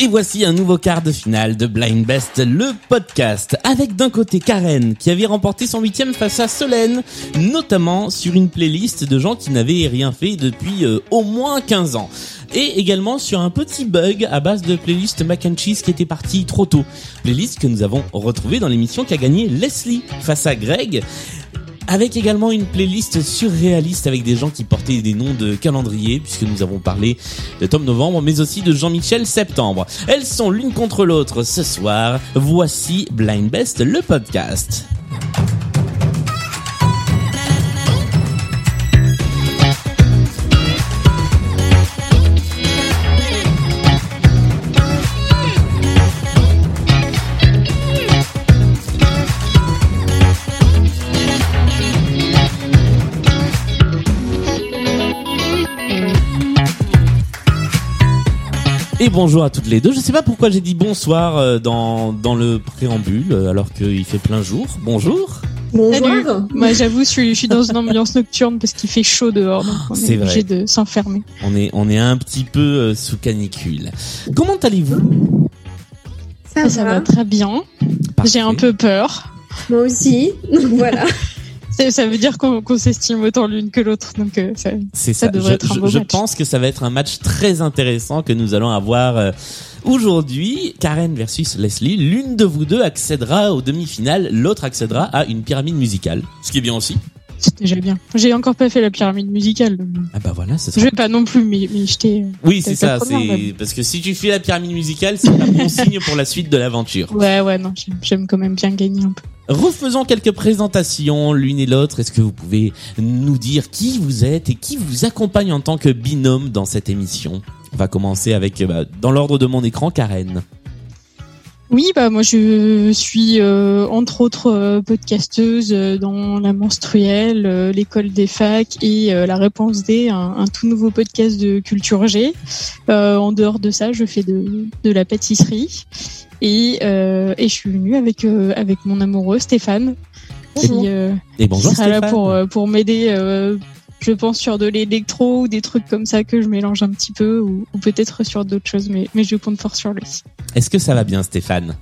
Et voici un nouveau quart de finale de Blind Best, le podcast, avec d'un côté Karen, qui avait remporté son huitième face à Solène, notamment sur une playlist de gens qui n'avaient rien fait depuis euh, au moins 15 ans. Et également sur un petit bug à base de playlist mac and cheese qui était parti trop tôt. Playlist que nous avons retrouvée dans l'émission qui a gagné Leslie face à Greg avec également une playlist surréaliste avec des gens qui portaient des noms de calendrier, puisque nous avons parlé de Tom Novembre, mais aussi de Jean-Michel Septembre. Elles sont l'une contre l'autre ce soir. Voici Blind Best, le podcast. Et bonjour à toutes les deux. Je sais pas pourquoi j'ai dit bonsoir euh, dans, dans le préambule euh, alors qu'il fait plein jour. Bonjour. Salut. Moi, j'avoue, je suis, je suis dans une ambiance nocturne parce qu'il fait chaud dehors, donc on C'est est, obligé de s'enfermer. On est, on est un petit peu euh, sous canicule. Comment allez-vous? Ça, ça va très bien. J'ai un peu peur. Moi aussi. Donc voilà. Ça ça veut dire qu'on qu'on s'estime autant l'une que l'autre, donc euh, ça, C'est ça ça. devrait je, être un je- beau je match. pense que ça va être un match très intéressant que nous allons avoir euh, aujourd'hui. Karen versus Leslie. L'une de vous deux accédera aux demi-finales, l'autre accédera à une pyramide musicale. Ce qui est bien aussi. c'est déjà bien. J'ai encore pas fait la pyramide musicale. donc Ah bah voilà, ce Je vais pas non plus m'y m'y jeter. euh. Oui, c'est ça. C'est mais- parce que si tu fais la pyramide musicale, c'est pas bon signe pour la suite de l'aventure. Ouais, ouais, non, j'aime quand même bien gagner un peu. Refaisons quelques présentations l'une et l'autre. Est-ce que vous pouvez nous dire qui vous êtes et qui vous accompagne en tant que binôme dans cette émission? On va commencer avec, euh, bah, dans l'ordre de mon écran, Karen. Oui, bah moi je suis euh, entre autres euh, podcasteuse dans la menstruelle, l'école des facs et la réponse D, un, tout nouveau podcast de culture G. En dehors de ça, je fais de la pâtisserie et, euh, et je suis venue avec euh, avec mon amoureux Stéphane qui, euh, Et bonjour qui sera là pour euh, pour m'aider. euh, je pense sur de l'électro ou des trucs comme ça que je mélange un petit peu ou, ou peut-être sur d'autres choses, mais mais je compte fort sur lui. Est-ce que ça va bien, Stéphane?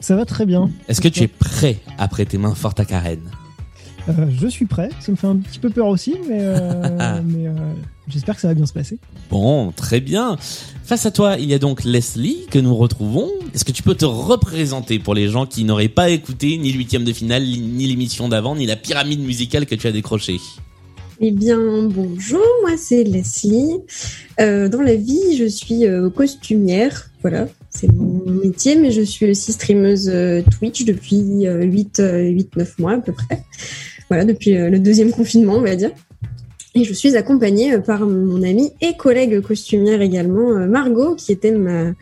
Ça va très bien. Est-ce que tu es prêt à prêter main forte à Karen? Euh, je suis prêt. Ça me fait un petit peu peur aussi, mais, euh, mais euh, j'espère que ça va bien se passer. Bon, très bien. Face à toi, il y a donc Leslie que nous retrouvons. Est-ce que tu peux te représenter pour les gens qui n'auraient pas écouté ni l'huitième de finale, ni l'émission d'avant, ni la pyramide musicale que tu as décrochée? Eh bien, bonjour, moi c'est Leslie. Euh, dans la vie, je suis euh, costumière. Voilà, c'est mon métier, mais je suis aussi streameuse euh, Twitch depuis euh, 8-9 mois à peu près. Voilà, depuis euh, le deuxième confinement, on va dire. Et je suis accompagnée euh, par mon amie et collègue costumière également, euh, Margot, qui était ma,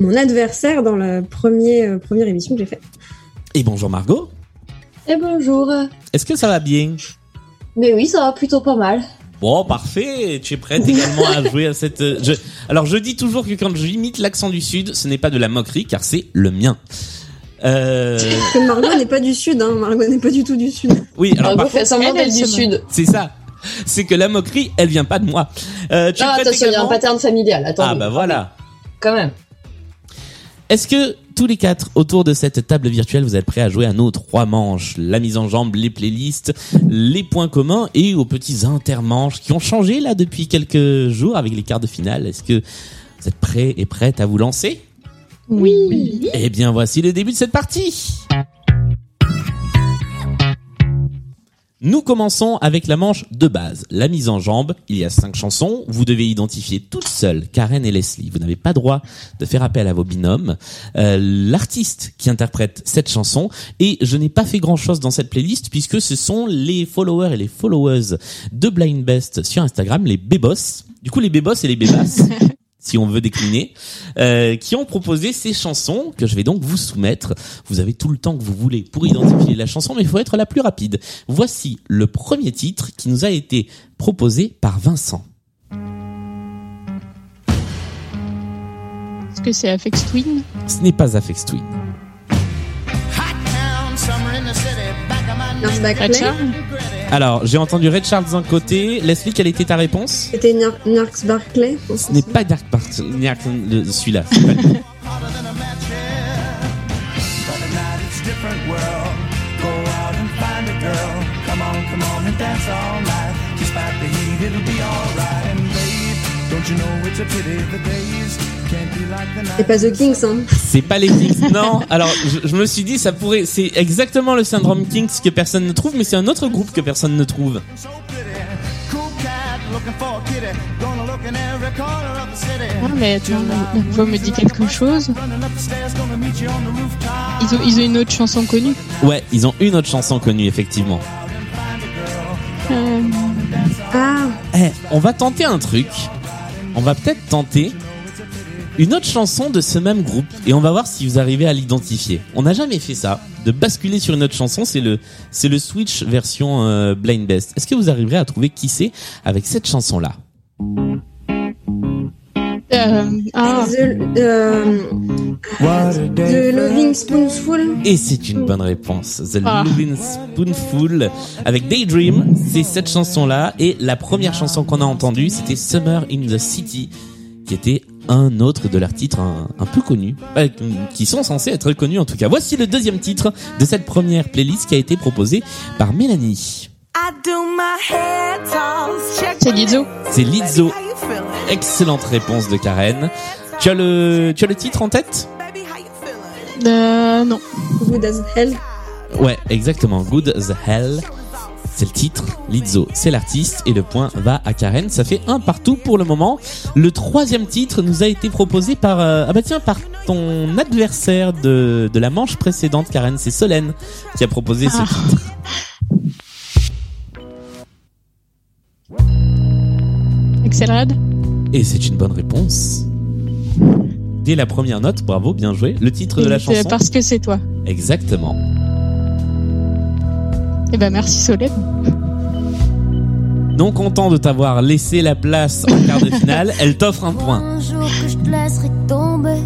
mon adversaire dans la première, euh, première émission que j'ai faite. Et bonjour Margot. Et bonjour. Est-ce que ça va bien? Mais oui, ça va plutôt pas mal. Bon, parfait. Tu es prête également à jouer à cette. euh, Je... Alors, je dis toujours que quand j'imite l'accent du sud, ce n'est pas de la moquerie, car c'est le mien. Euh... Margot n'est pas du sud, hein. Margot n'est pas du tout du sud. Oui, alors Margot fait semblant d'être du sud. c'est ça. C'est que la moquerie, elle vient pas de moi. Euh, tu es Non, prête attention, il y a un pattern familial. Attendez. Ah bah voilà. Quand même. Est-ce que tous les quatre autour de cette table virtuelle, vous êtes prêts à jouer à nos trois manches La mise en jambe, les playlists, les points communs et aux petits intermanches qui ont changé là depuis quelques jours avec les quarts de finale. Est-ce que vous êtes prêts et prêtes à vous lancer? Oui. Eh bien, voici le début de cette partie. Nous commençons avec la manche de base, la mise en jambe. Il y a cinq chansons. Vous devez identifier toutes seules Karen et Leslie. Vous n'avez pas droit de faire appel à vos binômes. Euh, L'artiste qui interprète cette chanson. Et je n'ai pas fait grand chose dans cette playlist puisque ce sont les followers et les followers de Blind Best sur Instagram, les bébos. Du coup, les bébos et les bébasses. si on veut décliner, euh, qui ont proposé ces chansons que je vais donc vous soumettre. Vous avez tout le temps que vous voulez pour identifier la chanson, mais il faut être la plus rapide. Voici le premier titre qui nous a été proposé par Vincent. Est-ce que c'est Afex Twin? Ce n'est pas Afex Twin. Alors, j'ai entendu Red Charles d'un côté. Leslie, quelle était ta réponse C'était Nar- Narks Barclay. Ce n'est pas Dark le- celui-là. C'est pas the Kings, hein. C'est pas les Kings. Non. Alors, je, je me suis dit, ça pourrait. C'est exactement le syndrome Kings que personne ne trouve, mais c'est un autre groupe que personne ne trouve. Ah, mais attends, la voix me dit quelque chose. Ils ont, ils ont une autre chanson connue. Ouais, ils ont une autre chanson connue, effectivement. Euh, Ah, Eh, on va tenter un truc. On va peut-être tenter une autre chanson de ce même groupe et on va voir si vous arrivez à l'identifier. On n'a jamais fait ça, de basculer sur une autre chanson. C'est le c'est le Switch version euh, Blind Best. Est-ce que vous arriverez à trouver qui c'est avec cette chanson là euh, ah, The, euh, What a day The Loving Spoonful. Et c'est une bonne réponse. The Ah. Lovin' Spoonful avec Daydream. C'est cette chanson là et la première chanson qu'on a entendue c'était Summer in the City qui était un autre de leurs titres un, un peu connus, euh, qui sont censés être connus en tout cas. Voici le deuxième titre de cette première playlist qui a été proposée par Mélanie. C'est Lizzo. C'est Lizzo. Excellente réponse de Karen. Tu as le, tu as le titre en tête? Euh, non. Good as Hell. Ouais, exactement. Good as Hell. C'est le titre. Lizzo, c'est l'artiste. Et le point va à Karen. Ça fait un partout pour le moment. Le troisième titre nous a été proposé par, euh, ah bah tiens, par ton adversaire de, de la manche précédente, Karen. C'est Solène qui a proposé ce Ah. titre. Accelerate. Et c'est une bonne réponse. Dès la première note, bravo, bien joué. Le titre de la C'est chanson. Parce que c'est toi. Exactement. Eh ben, merci Solène. Non content de t'avoir laissé la place en quart de finale, elle t'offre un point. Un jour que je te laisserai tomber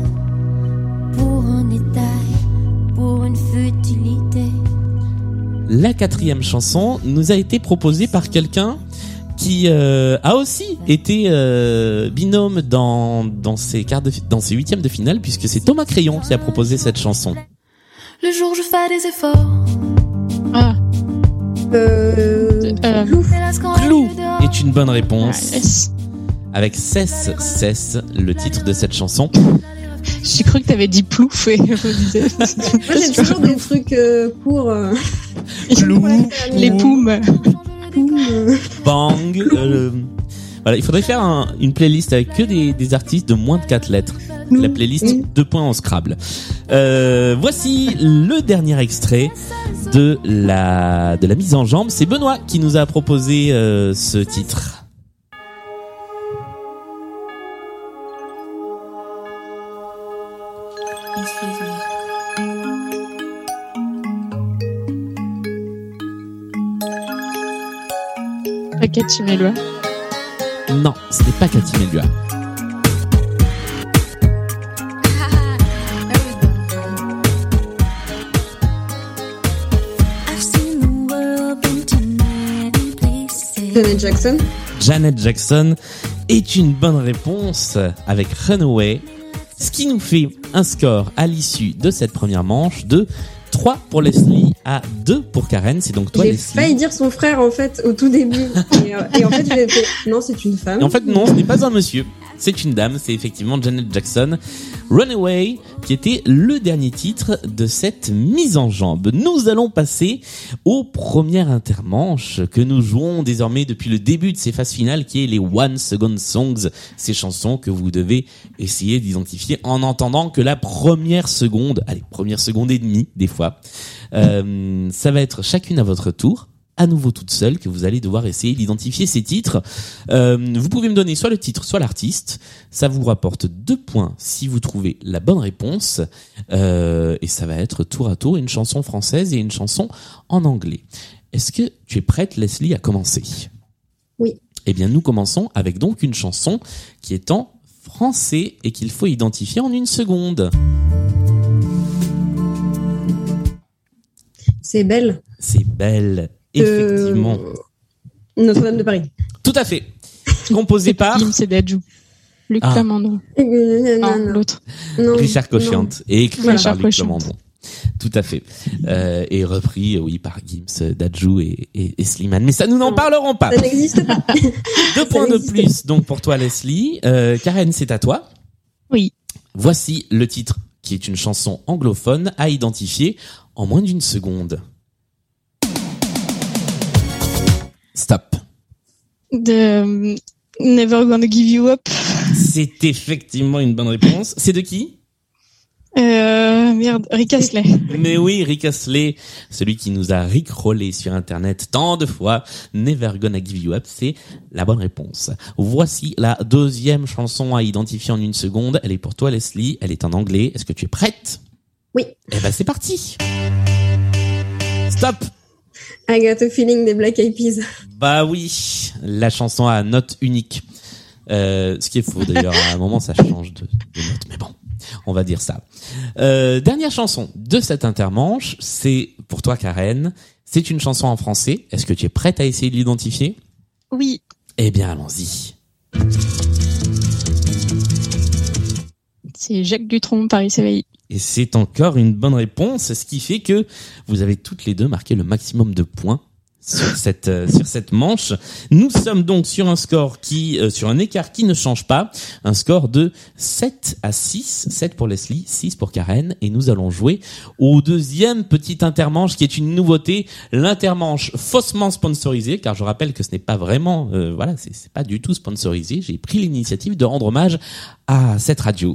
pour un détail, pour une futilité. La quatrième chanson nous a été proposée par quelqu'un qui euh, a aussi été euh, binôme dans dans ses quarts de dans ses huitièmes de finale puisque c'est Thomas Crayon qui a proposé cette chanson. Le jour où je fais des efforts, Euh, Euh, Clou est une bonne ah, réponse yes. avec Cesse Cesse le titre de cette chanson. J'ai cru que t'avais dit plouf et je me disais. Moi, j'ai toujours des trucs euh, courts. euh, Clou, Les poumes. poum, bang. euh, voilà, il faudrait faire un- une playlist avec que des, des artistes de moins de 4 lettres. La playlist Oui. 2 points en Scrabble. Euh, voici le dernier extrait de la de la mise en jambe. C'est Benoît qui nous a proposé euh, ce titre. Pas Cathy Melua. Non, ce n'est pas Cathy Melua. Janet Jackson. Janet Jackson est une bonne réponse avec Runaway, ce qui nous fait un score à l'issue de cette première manche de 3 pour Leslie à 2 pour Karen. C'est donc toi J'ai Leslie. failli dire son frère en fait au tout début. Et, euh, et en fait, j'ai fait non, c'est une femme. Et en fait, non, ce n'est pas un monsieur. C'est une dame, c'est effectivement Janet Jackson. Runaway, qui était le dernier titre de cette mise en jambe. Nous allons passer au premier intermanche que nous jouons désormais depuis le début de ces phases finales, qui est les One Second Songs, ces chansons que vous devez essayer d'identifier en entendant que la première seconde, allez, première seconde et demie, des fois, euh, ça va être chacune à votre tour à nouveau toute seule que vous allez devoir essayer d'identifier ces titres. Euh, vous pouvez me donner soit le titre, soit l'artiste. Ça vous rapporte deux points si vous trouvez la bonne réponse. Euh, et ça va être tour à tour une chanson française et une chanson en anglais. Est-ce que tu es prête, Leslie, à commencer? Oui. Eh bien, nous commençons avec donc une chanson qui est en français et qu'il faut identifier en une seconde. C'est belle. C'est belle. Effectivement. Euh, Notre-Dame de Paris. Tout à fait. Composé par Gims et Dadju. Luc Ah. Plamondon. Euh, non, Non, non, l'autre. non, Richard non. Cochiante et écrit Richard par Luc. Plamondon. Tout à fait. Euh, et repris, euh, oui, par Gims, Dadju et, et, et Slimane. Mais ça, nous n'en Non. parlerons pas. Ça n'existe pas. Deux points de plus, donc, pour toi, Leslie. Euh, Karen, c'est à toi. Oui. Voici le titre, qui est une chanson anglophone à identifier en moins d'une seconde. Stop. De euh, Never Gonna Give You Up. C'est effectivement une bonne réponse. C'est de qui? Euh, merde, Rick Astley. Mais oui, Rick Astley, celui qui nous a rickrollé sur Internet tant de fois. Never Gonna Give You Up, c'est la bonne réponse. Voici la deuxième chanson à identifier en une seconde. Elle est pour toi, Leslie. Elle est en anglais. Est-ce que tu es prête? Oui. Eh ben, c'est parti. Stop. I got a feeling des Black Eyed Peas. Bah oui, la chanson à note unique. Euh, ce qui est faux d'ailleurs, à un moment ça change de, de note, mais bon, on va dire ça. Euh, dernière chanson de cette intermanche, c'est pour toi Karen, c'est une chanson en français. Est-ce que tu es prête à essayer de l'identifier? Oui. Eh bien allons-y. C'est Jacques Dutronc, Paris s'éveille. Et c'est encore une bonne réponse, ce qui fait que vous avez toutes les deux marqué le maximum de points sur cette euh, sur cette manche. Nous sommes donc sur un score qui euh, sur un écart qui ne change pas, un score de 7 à 6, 7 pour Leslie, 6 pour Karen. Et nous allons jouer au deuxième petit intermanche qui est une nouveauté, l'intermanche faussement sponsorisé car je rappelle que ce n'est pas vraiment euh, voilà, c'est c'est pas du tout sponsorisé, j'ai pris l'initiative de rendre hommage à cette radio.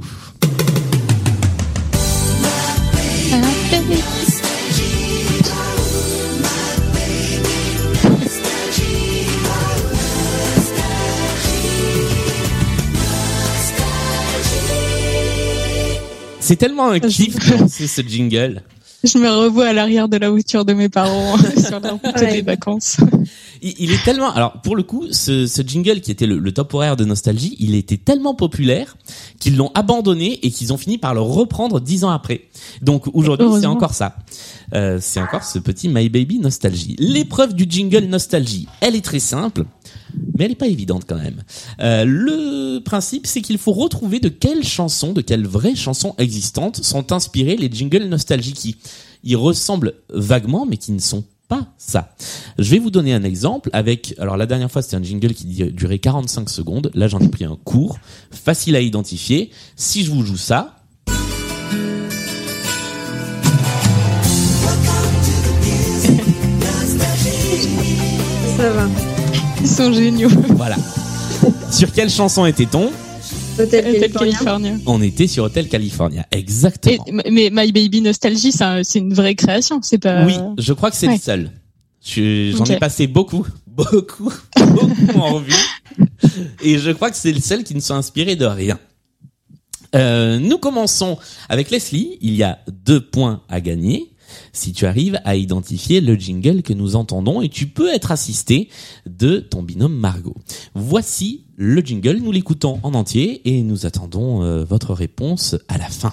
C'est tellement un kiff ce jingle. Je me revois à l'arrière de la voiture de mes parents sur la route Ouais. des vacances. Il, il est tellement, alors pour le coup, ce, ce jingle qui était le, le top horaire de Nostalgie, il était tellement populaire qu'ils l'ont abandonné et qu'ils ont fini par le reprendre dix ans après. Donc aujourd'hui, c'est encore ça. Euh, c'est encore ce petit My Baby Nostalgie. L'épreuve du jingle Nostalgie, elle est très simple, mais elle est pas évidente quand même. Euh, le principe, c'est qu'il faut retrouver de quelles chansons, de quelles vraies chansons existantes sont inspirées les jingles Nostalgie qui y ressemblent vaguement, mais qui ne sont pas ça. Je vais vous donner un exemple avec, alors la dernière fois c'était un jingle qui durait 45 secondes, là j'en ai pris un court, facile à identifier. Si je vous joue ça, Ça va. Ils sont géniaux. voilà. Sur quelle chanson était-on Hôtel Hotel California. California. On était sur Hotel California, Et, exactement. mais My Baby Nostalgie, c'est un- c'est une vraie création. C'est pas. Oui, je crois que c'est le seul. Je- J'en ai passé beaucoup, beaucoup, beaucoup en revue. Et je crois que c'est le seul qui ne soit inspiré de rien. Euh, nous commençons avec Leslie. Il y a deux points à gagner si tu arrives à identifier le jingle que nous entendons et tu peux être assisté de ton binôme Margot. Voici le jingle. Nous l'écoutons en entier et nous attendons euh, votre réponse à la fin.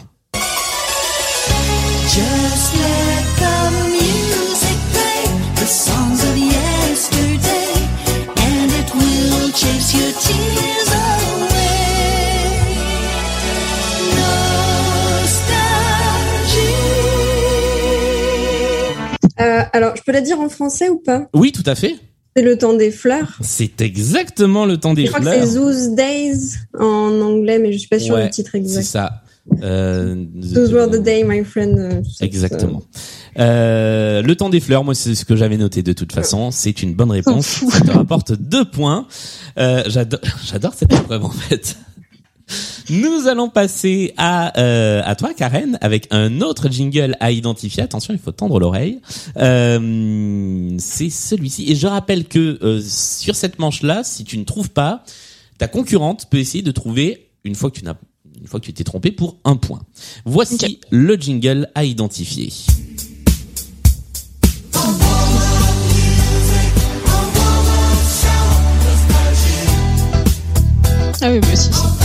Euh, alors, je peux la dire en français ou pas? Oui, tout à fait. C'est le temps des fleurs. C'est exactement le temps des je crois fleurs. que c'est Those Days en anglais, mais je suis pas sûre Ouais, du titre C'est exact. ça. Euh, Those were the day, my friend. euh, c'est- Exactement. Euh, le temps des fleurs, moi c'est ce que j'avais noté de toute façon. C'est une bonne réponse. Ça te rapporte deux points. Euh, j'adore, j'adore cette épreuve en fait. Nous allons passer à euh, à toi Karen avec un autre jingle à identifier. Attention, il faut tendre l'oreille. Euh, c'est celui-ci. Et je rappelle que euh, sur cette manche-là, si tu ne trouves pas, ta concurrente peut essayer de trouver une fois que tu n'as une fois que tu t'es trompé pour un point. Voici le jingle à identifier. Ah oui, bah si. si.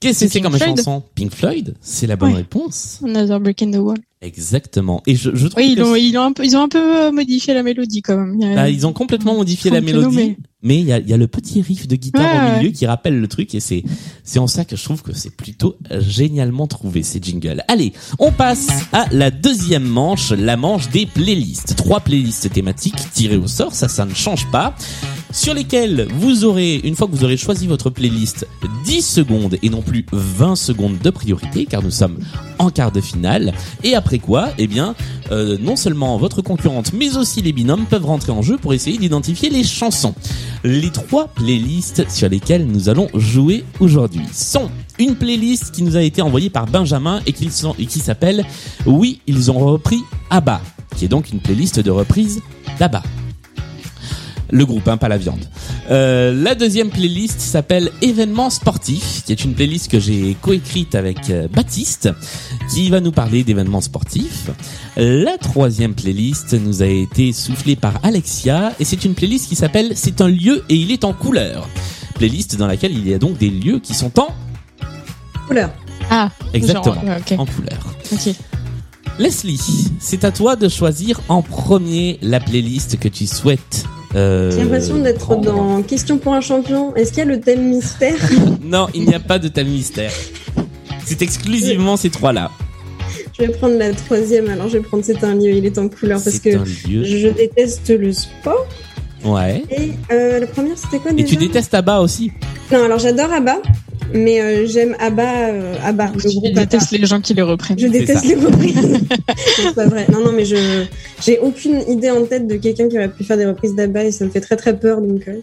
Qu'est-ce que c'est comme chanson? Pink Floyd, c'est la bonne Ouais. réponse. Another Brick in the Wall. Exactement. Et je, je trouve Oui, ils que ont, ils ont un peu, ils ont un peu euh, modifié la mélodie quand même. Il y a- Bah, ils ont complètement modifié la mélodie, mais- mais il y a, il y a le petit riff de guitare Ouais, au ouais. milieu qui rappelle le truc et c'est c'est en ça que je trouve que c'est plutôt génialement trouvé ces jingles. Allez, on passe à la deuxième manche, la manche des playlists. Trois playlists thématiques tirées au sort, ça ça ne change pas. Sur lesquelles vous aurez, une fois que vous aurez choisi votre playlist, 10 secondes et non plus 20 secondes de priorité, car nous sommes en quart de finale. Et après quoi, eh bien, euh, non seulement votre concurrente, mais aussi les binômes peuvent rentrer en jeu pour essayer d'identifier les chansons. Les trois playlists sur lesquelles nous allons jouer aujourd'hui sont une playlist qui nous a été envoyée par Benjamin et qui, et qui s'appelle Oui, ils ont repris ABBA, qui est donc une playlist de reprise d'ABBA. Le groupe, hein, pas la viande. Euh, la deuxième playlist s'appelle Événements sportifs, qui est une playlist que j'ai coécrite avec euh, Baptiste, qui va nous parler d'événements sportifs. La troisième playlist nous a été soufflée par Alexia, et c'est une playlist qui s'appelle C'est un lieu et il est en couleur. Playlist dans laquelle il y a donc des lieux qui sont en Couleur. Ah, exactement genre, en couleur. ok. Leslie, c'est à toi de choisir en premier la playlist que tu souhaites. Euh, J'ai l'impression d'être dans Question pour un champion. Est-ce qu'il y a le thème mystère Non, il n'y a pas de thème mystère. C'est exclusivement ces trois-là. Je vais prendre la troisième. Alors, je vais prendre C'est un lieu, il est en couleur parce que je déteste le sport. Ouais. Et euh, la première, c'était quoi Et déjà? tu détestes Abba aussi? Non, alors j'adore Abba, mais euh, j'aime Abba, euh, Abba, le Je groupe déteste Abba. les gens qui les reprennent. Je déteste ça. les reprises. c'est pas vrai. Non, non, mais je j'ai aucune idée en tête de quelqu'un qui aurait pu faire des reprises d'Abba et ça me fait très très peur. Donc, euh,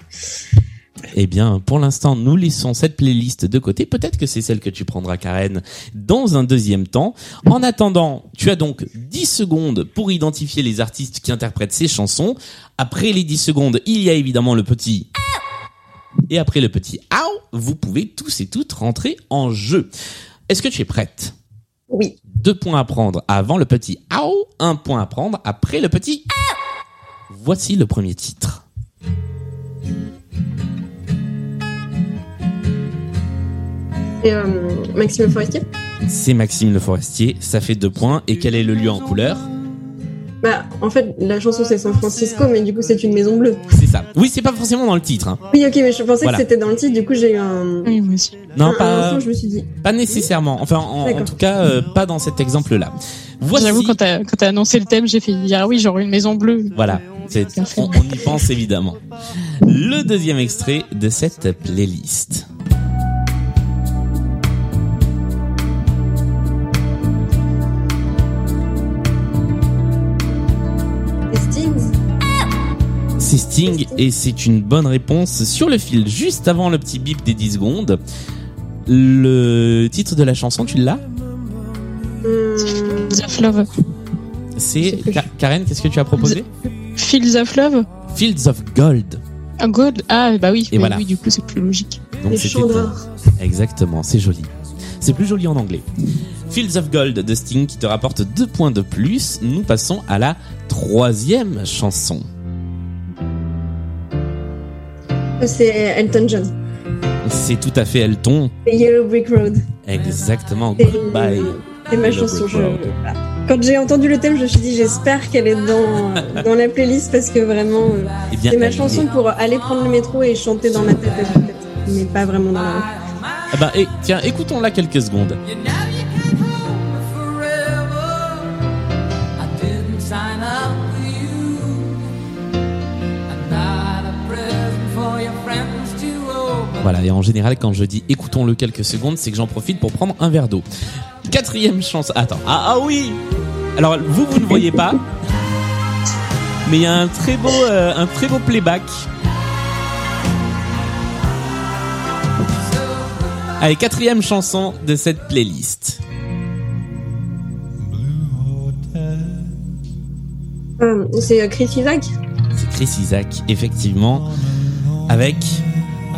Eh bien, pour l'instant, nous laissons cette playlist de côté. Peut-être que c'est celle que tu prendras, Karen, dans un deuxième temps. En attendant, tu as donc 10 secondes pour identifier les artistes qui interprètent ces chansons. Après les 10 secondes, il y a évidemment le petit et après le petit Ow, vous pouvez tous et toutes rentrer en jeu. Est-ce que tu es prête? Oui. Deux points à prendre avant le petit Ow, un point à prendre après le petit Voici le premier titre. Et euh, Maxime Forestier? C'est Maxime Le Forestier, ça fait deux points. Et quel est le lieu en couleur? Bah, en fait, la chanson c'est San Francisco, mais du coup c'est une maison bleue. C'est ça. Oui, c'est pas forcément dans le titre. Hein. Oui, ok, mais je pensais Voilà. que c'était dans le titre. Du coup, j'ai eu un. Oui, moi aussi. Non, un- un pas, instant, je me suis dit. pas nécessairement. Enfin, en, tout cas, euh, pas dans cet exemple-là. Voici. J'avoue, quand t'as, quand t'as annoncé le thème, j'ai fait dire, ah oui, j'aurais une maison bleue. Voilà, on y pense évidemment. Le deuxième extrait de cette playlist. C'est Sting et c'est une bonne réponse sur le fil juste avant le petit bip des 10 secondes. Le titre de la chanson, tu l'as? Hum, Fields of Love. C'est Ka- Karen, qu'est-ce que tu as proposé? Fields of Love Fields of Gold. Ah, Gold Ah, bah oui. Et bah voilà. Oui, du coup, c'est plus logique. Donc les. Exactement, c'est joli. C'est plus joli en anglais. Fields of Gold de Sting qui te rapporte deux points de plus. Nous passons à la troisième chanson. C'est Elton John. C'est tout à fait Elton. C'est Yellow Brick Road. Exactement. Goodbye. c'est ma chanson. Je-. Quand j'ai entendu le thème, je me suis dit j'espère qu'elle est dans, dans la playlist parce que vraiment euh, Eh c'est ma chanson est. pour aller prendre le métro et chanter dans ma tête à mais pas vraiment dans la rue. Ah bah, eh, tiens, écoutons-la quelques secondes. Voilà, et en général, quand je dis écoutons-le quelques secondes, c'est que j'en profite pour prendre un verre d'eau. Quatrième chanson. Attends. Ah, ah oui Alors, vous, vous ne voyez pas. Mais il y a un très beau, euh, un très beau playback. Allez, quatrième chanson de cette playlist. Euh, c'est euh, Chris Isaac, C'est Chris Isaac, effectivement, avec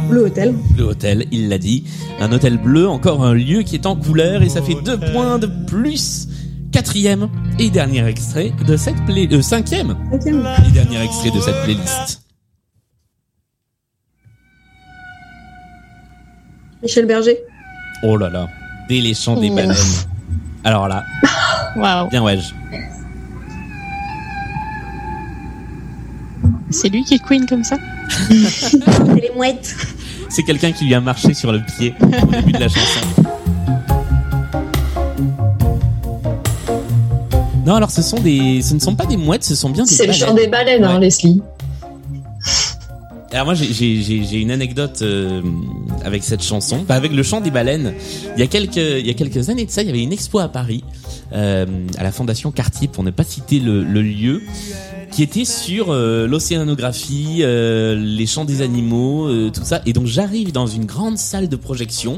Blue Hotel. le hôtel, il l'a dit. Un hôtel bleu, encore un lieu qui est en couleur et ça fait deux points de plus. Quatrième et dernier extrait de cette play... Euh, cinquième Cinquième. et dernier extrait de cette playlist. Michel Berger. Oh là là. Dès les chants des Oh. baleines. Alors là, Waouh. bien ouais. C'est lui qui est queen comme ça? C'est les mouettes. C'est quelqu'un qui lui a marché sur le pied au début de la chanson. Non, alors ce sont des, ce ne sont pas des mouettes, ce sont bien des C'est le chant des baleines, hein. Leslie. Alors moi j'ai- une anecdote euh, avec cette chanson, enfin, avec le chant des baleines. Il y a quelques il y a quelques années de ça, il y avait une expo à Paris euh, à la Fondation Cartier pour ne pas citer le, le lieu qui était sur euh, l'océanographie, euh, les chants des animaux, euh, tout ça. Et donc j'arrive dans une grande salle de projection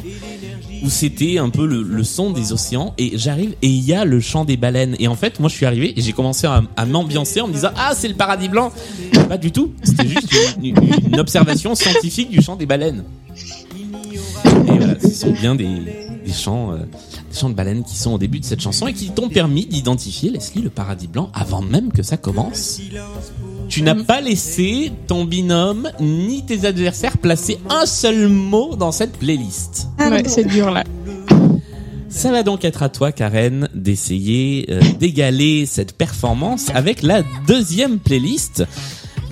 où c'était un peu le, son des océans et j'arrive et il y a le chant des baleines. Et en fait moi je suis arrivé et j'ai commencé à, m'ambiancer en me disant ah c'est le paradis blanc. Pas du tout. C'était juste une observation scientifique du chant des baleines et voilà ce sont bien des, des chants euh, des chants de baleines qui sont au début de cette chanson et qui t'ont permis d'identifier Leslie le paradis blanc avant même que ça commence tu n'as pas laissé ton binôme ni tes adversaires placer un seul mot dans cette playlist Ouais, c'est dur là. ça va donc être à toi, Karen, d'essayer euh, d'égaler cette performance avec la deuxième playlist.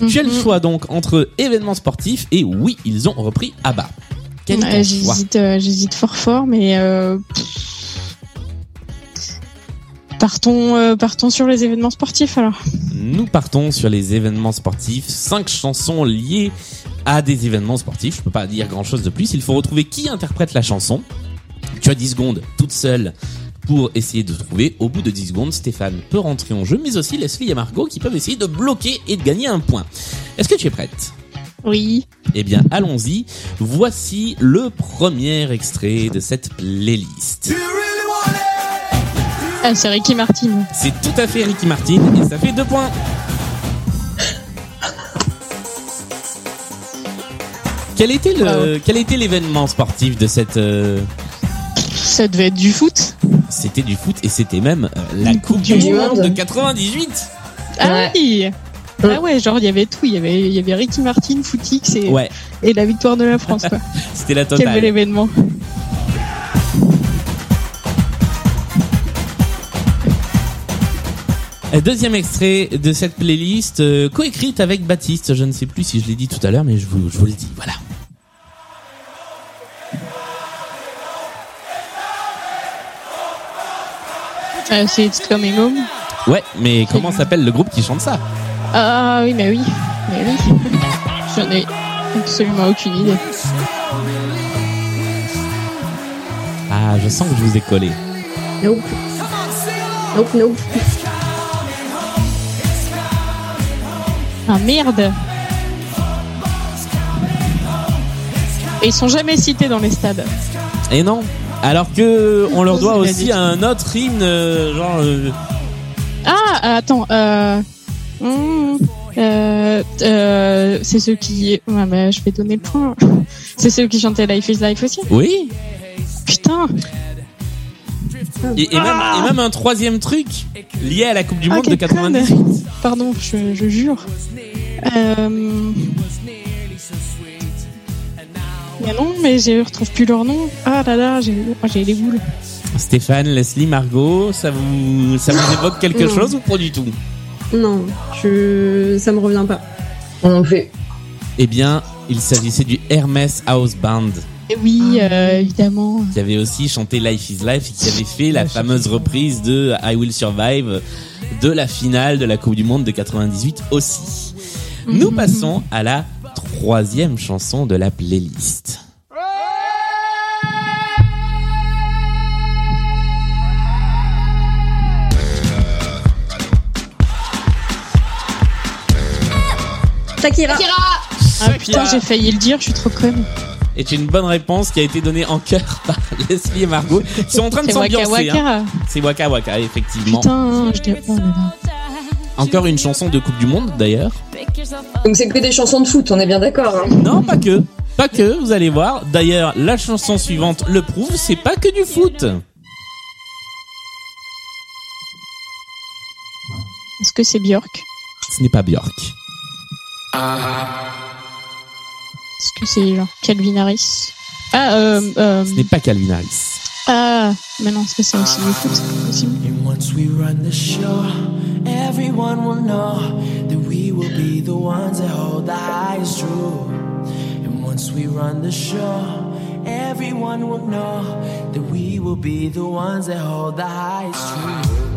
Tu as le choix donc entre événements sportifs et oui, ils ont repris ABBA. Quel est Ouais, ton choix J'hésite, euh, j'hésite fort fort, mais euh, partons, euh, partons sur les événements sportifs alors. Nous partons sur les événements sportifs. Cinq chansons liées à des événements sportifs. Je peux pas dire grand chose de plus. Il faut retrouver qui interprète la chanson. Tu as 10 secondes toute seule pour essayer de trouver. Au bout de 10 secondes, Stéphane peut rentrer en jeu, mais aussi Leslie et Margot qui peuvent essayer de bloquer et de gagner un point. Est-ce que tu es prête? Oui. Eh bien, allons-y. Voici le premier extrait de cette playlist. Ah, c'est Ricky Martin. C'est tout à fait Ricky Martin et ça fait deux points. Quel était le quel était l'événement sportif de cette euh, Ça devait être du foot. c'était du foot et c'était même euh, la Coupe du, du monde Monde. de 98. Ah oui. Ah ouais, genre il y avait tout, il y avait il y avait Ricky Martin, Footix et, Ouais, et la victoire de la France quoi. c'était la Quel bel totale. événement. Euh, Deuxième extrait de cette playlist euh, coécrite avec Baptiste, je ne sais plus si je l'ai dit tout à l'heure mais je vous je vous le dis. Voilà. Euh, c'est It's Coming Home. Ouais, mais comment s'appelle le groupe qui chante ça? Ah oui, mais oui. Mais oui. J'en ai absolument aucune idée. Ah, je sens que je vous ai collé. Nope. Nope, nope. Ah merde. Et ils sont jamais cités dans les stades. Et non. Alors que on leur doit aussi un autre hymne, euh, genre. euh, Ah, attends. Euh... euh, euh, c'est ceux qui. Ouais, bah, je vais donner le point. C'est ceux qui chantaient Life is Life aussi. Oui. Putain. Et, et même, et même un troisième truc lié à la Coupe du Ah, Monde de quelle conne. 98. Pardon, je, je jure. Euh... Mais non, mais je retrouve plus leur nom. Ah là là, j'ai oh, les boules. Stéphane, Leslie, Margot, ça vous, ça vous évoque quelque Non. chose ou pas du tout? Non, je... ça me revient pas. Moi non plus. Eh bien, il s'agissait du Hermès House Band Et oui, euh, évidemment. qui avait aussi chanté Life is Life et qui avait fait la fameuse reprise de I Will Survive de la finale de la Coupe du Monde de 98 aussi. Nous Mhm. passons à la troisième chanson de la playlist. Shakira. Ah putain, j'ai failli le dire, je suis trop conne. est une bonne réponse qui a été donnée en cœur par Leslie et Margot qui sont en train de C'est Waka s'ambiancer. hein. Waka. C'est Waka Waka, effectivement. Putain, je. Oh là là. Encore une chanson de Coupe du Monde d'ailleurs. Donc c'est que des chansons de foot, on est bien d'accord. Hein. Non, pas que. Pas que, vous allez voir. D'ailleurs, la chanson suivante le prouve, c'est pas que du foot. Est-ce que c'est Björk? Ce n'est pas Björk. Est-ce que c'est genre Calvin Harris Ah, euh, euh, Ce n'est pas Calvin Harris. ah, mais non, c'est ça aussi du foot, c'est possible. And once we run the show, everyone will know that we will be the ones that hold the highest truth. And once we run the show, everyone will know that we will be the ones that hold the highest truth.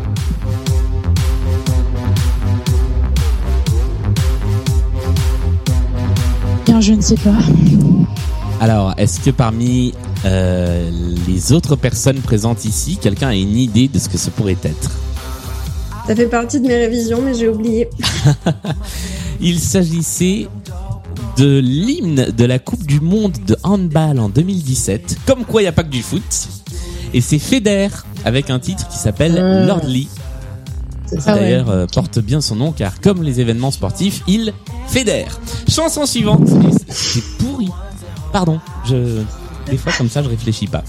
Je ne sais pas. Alors, est-ce que parmi euh, les autres personnes présentes ici, quelqu'un a une idée de ce que ce pourrait être? Ça fait partie de mes révisions, mais j'ai oublié. Il s'agissait de l'hymne de la Coupe du Monde de handball en 2017. Comme quoi, il n'y a pas que du foot. Et c'est Feder avec un titre qui s'appelle Ah. Lordly. Qui. Ah ouais. d'ailleurs euh, porte bien son nom car comme les événements sportifs, il fédère. Chanson suivante. C'est- pourri. Pardon. Je des fois comme ça je réfléchis pas.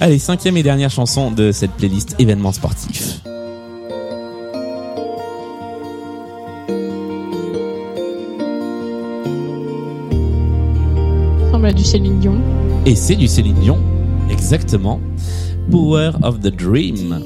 Allez, cinquième et dernière chanson de cette playlist événements sportifs. À du Céline Dion. Et c'est du Céline Dion, exactement. Power of the Dream.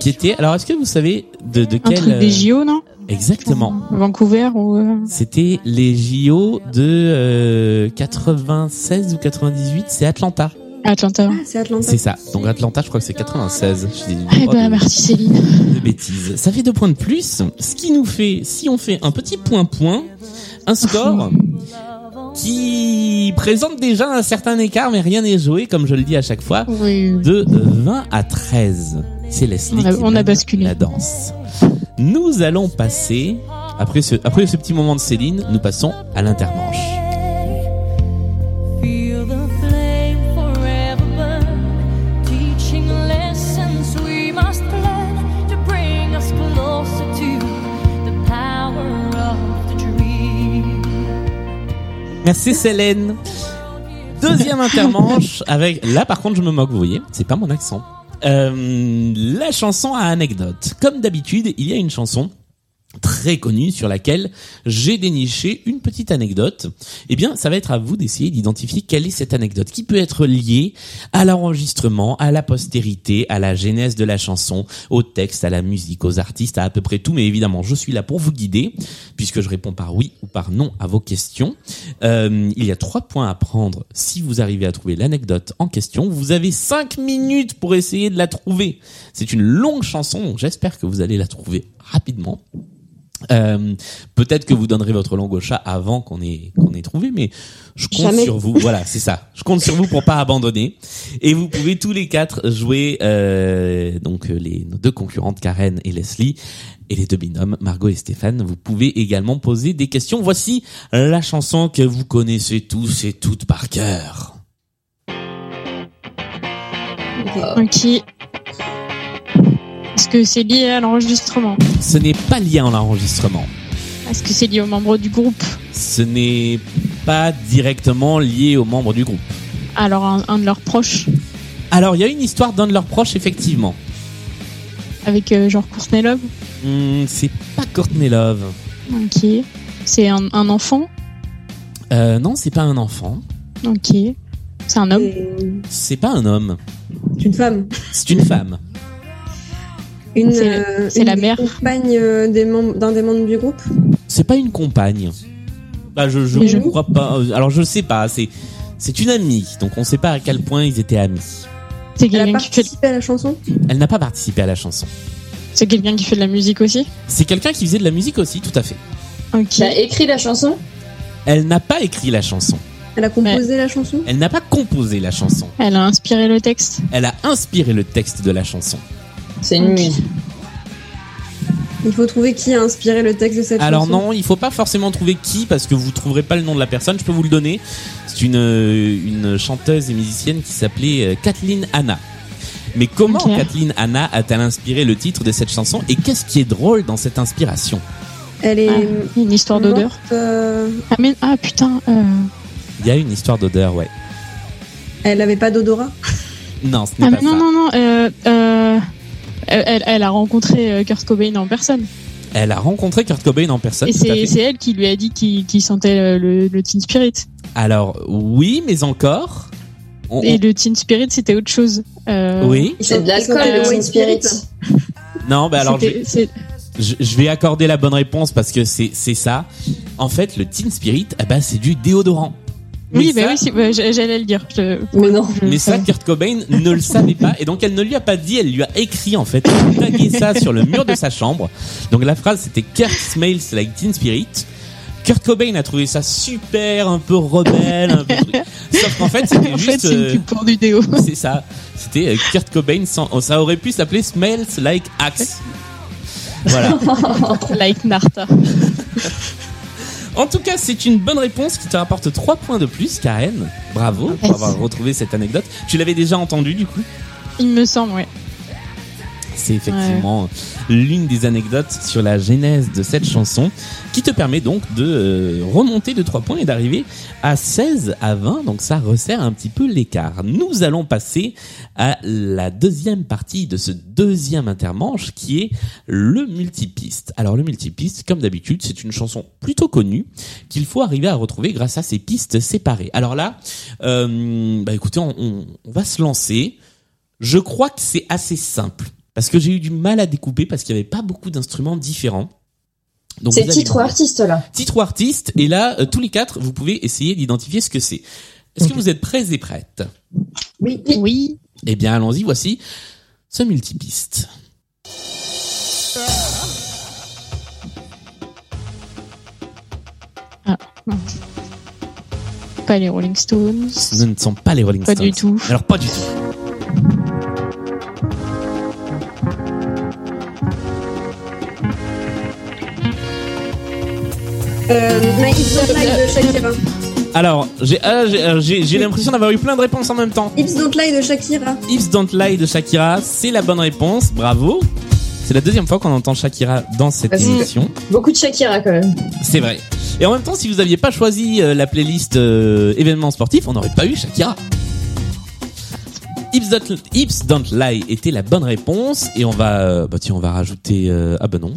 Qui était. Alors, est-ce que vous savez de, de Un quel. truc euh, des JO, non? Exactement. Vancouver ou... euh, C'était les JO de euh, 96 ou 98. C'est Atlanta. Atlanta. Ah, c'est Atlanta. C'est ça. Donc Atlanta, je crois que c'est 96. Je dis Eh ben, de- merci Céline. de bêtises. Ça fait deux points de plus. Ce qui nous fait, si on fait un petit point-point, un score qui présente déjà un certain écart, mais rien n'est joué, comme je le dis à chaque fois, Oui, oui. de 20 à 13. C'est Leslie On a- qui on a basculé. la danse. Nous allons passer, après ce, après ce petit moment de Céline, nous passons à l'intermanche. Merci Célène. Deuxième intermanche avec, là par contre je me moque, vous voyez, c'est pas mon accent. Euh, la chanson à anecdote. Comme d'habitude, il y a une chanson très connue sur laquelle j'ai déniché une petite anecdote. Eh bien, ça va être à vous d'essayer d'identifier quelle est cette anecdote qui peut être liée à l'enregistrement, à la postérité, à la genèse de la chanson, au texte, à la musique, aux artistes, à à peu près tout. Mais évidemment, je suis là pour vous guider puisque je réponds par oui ou par non à vos questions. Euh, il y a trois points à prendre si vous arrivez à trouver l'anecdote en question. Vous avez cinq minutes pour essayer de la trouver. C'est une longue chanson, j'espère que vous allez la trouver rapidement. Euh, peut-être que vous donnerez votre langue au chat avant qu'on ait qu'on ait trouvé, mais je compte Jamais. sur vous. Voilà, c'est ça. Je compte sur vous pour pas abandonner. Et vous pouvez tous les quatre jouer euh, donc euh, les nos deux concurrentes Karen et Leslie et les deux binômes Margot et Stéphane. Vous pouvez également poser des questions. Voici la chanson que vous connaissez tous et toutes par cœur. Ok. Est-ce que c'est lié à l'enregistrement Ce n'est pas lié à l'enregistrement. Est-ce que c'est lié aux membres du groupe Ce n'est pas directement lié aux membres du groupe. Alors un, un de leurs proches Alors, il y a une histoire d'un de leurs proches, effectivement. avec euh, genre Courtney Love Hmm, c'est pas Courtney Love. Ok. C'est un, un enfant Euh, non, c'est pas un enfant. Ok. C'est un homme C'est pas un homme. C'est une femme. C'est une femme. Une, C'est- euh, c'est une la mère. compagne euh, des membres- d'un des membres du groupe. C'est pas une compagne. Bah, je, je je- crois pas. Euh, Alors, je sais pas. C'est, c'est une amie. Donc, on sait pas à quel point ils étaient amis. C'est Elle a quelqu'un qui fait participé à la chanson. Elle n'a pas participé à la chanson. c'est quelqu'un qui fait de la musique aussi C'est quelqu'un qui faisait de la musique aussi, tout à fait. Ok. T'as écrit la chanson Elle n'a pas écrit la chanson. Elle a composé la chanson. Elle n'a pas composé la chanson. Elle a inspiré le texte Elle a inspiré le texte de la chanson. C'est une muse. Il faut trouver qui a inspiré le texte de cette Alors chanson. non, il faut pas forcément trouver qui parce que vous trouverez pas le nom de la personne. Je peux vous le donner. C'est une euh, une chanteuse et musicienne qui s'appelait euh, Kathleen Anna. Mais comment. Kathleen Anna a-t-elle inspiré le titre de cette chanson et qu'est-ce qui est drôle dans cette inspiration? Elle est Ah, Une histoire d'odeur euh, ah, mais- ah putain euh, Il y a une histoire d'odeur, ouais. Elle avait pas d'odorat? Non, ce n'est Ah pas mais non ça. non non euh, euh, elle, elle- elle a rencontré euh, Kurt Cobain en personne Elle a rencontré Kurt Cobain en personne. et c'est elle qui lui a dit qu'il sentait le, Teen Spirit Alors oui, mais encore. On- Et le Teen Spirit, c'était autre chose. Euh, Oui. C'est de l'alcool, Euh, le Teen Spirit. Non, bah alors je, vais accorder la bonne réponse parce que c'est c'est ça. En fait, le Teen Spirit, eh ben, c'est du déodorant. Oui, Mais bah ça- oui, c'est- bah, j'- j'allais le dire. Je- Mais non. je- Mais ça, Kurt Cobain ne le savait pas et donc elle ne lui a pas dit, elle lui a écrit en fait, elle a tagué ça sur le mur de sa chambre. Donc la phrase c'était Kurt smells like Teen Spirit. Kurt Cobain a trouvé ça super, un peu rebelle, un peu. Sauf qu'en fait c'était en juste, fait, c'est une euh, pub pour du déo. c'est ça, c'était euh, Kurt Cobain sans, oh, ça aurait pu s'appeler Smells like Axe. Voilà. like Narta. En tout cas, c'est une bonne réponse qui te rapporte 3 points de plus, Karen. Bravo pour Merci. avoir retrouvé cette anecdote. Tu l'avais déjà entendu du coup? Il me semble, ouais. C'est effectivement l'une des anecdotes sur la genèse de cette chanson qui te permet donc de euh, remonter de 3 points et d'arriver à 16 à 20. Donc ça resserre un petit peu l'écart. Nous allons passer à la deuxième partie de ce deuxième intermanche qui est le multipiste. Alors le multipiste, comme d'habitude, c'est une chanson plutôt connue qu'il faut arriver à retrouver grâce à ces pistes séparées. Alors là, euh, bah écoutez, on- on- on va se lancer. Je crois que c'est assez simple. Parce que j'ai eu du mal à découper parce qu'il n'y avait pas beaucoup d'instruments différents. Donc C'est titre ou artiste là Titre ou artiste. Et là, euh, tous les quatre, vous pouvez essayer d'identifier ce que c'est. Est-ce que vous êtes prêts et prêtes? Oui. Oui. Eh bien, allons-y. Voici ce multipiste. Pas les Rolling Stones. Ce ne sont pas les Rolling Pas Stones. du tout. Alors, pas du tout. Euh, My Hips Don't Lie de Shakira. Alors, j'ai ah, j'ai- euh, j'ai l'impression d'avoir eu plein de réponses en même temps. Hips Don't Lie de Shakira. Hips Don't Lie de Shakira, c'est la bonne réponse. Bravo. C'est la deuxième fois qu'on entend Shakira dans cette émission. Beaucoup de Shakira quand même. C'est vrai. Et en même temps, si vous aviez pas choisi euh, la playlist euh, événements sportifs, on n'aurait pas eu Shakira. Hips Don't, Hips Don't Lie était la bonne réponse et on va, euh, bah tiens, on va rajouter. euh, ah bah non.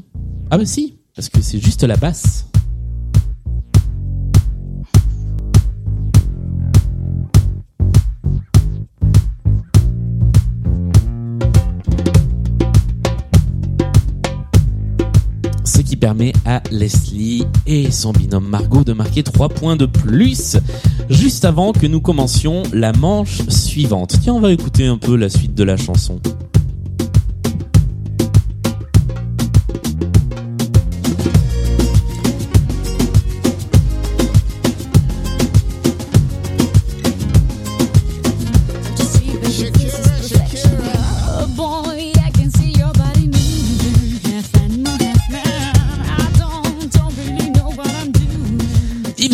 Ah bah si, parce que c'est juste la basse. Permet à Leslie et son binôme Margot de marquer 3 points de plus juste avant que nous commencions la manche suivante. Tiens, on va écouter un peu la suite de la chanson.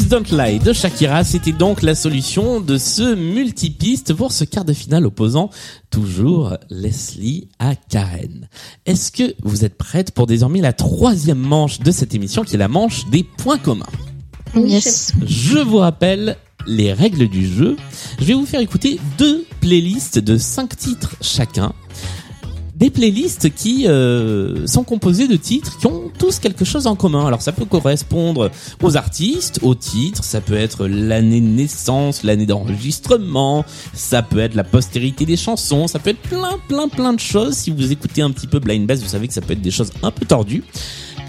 Don't Lie de Shakira, c'était donc la solution de ce multipiste pour ce quart de finale opposant toujours Leslie à Karen. Est-ce que vous êtes prête pour désormais la troisième manche de cette émission qui est la manche des points communs? Yes. Je vous rappelle les règles du jeu. Je vais vous faire écouter deux playlists de cinq titres chacun. Des playlists qui euh, sont composées de titres qui ont tous quelque chose en commun. Alors ça peut correspondre aux artistes, aux titres, ça peut être l'année de naissance, l'année d'enregistrement, ça peut être la postérité des chansons, ça peut être plein plein plein de choses. Si vous écoutez un petit peu Blind Bass, vous savez que ça peut être des choses un peu tordues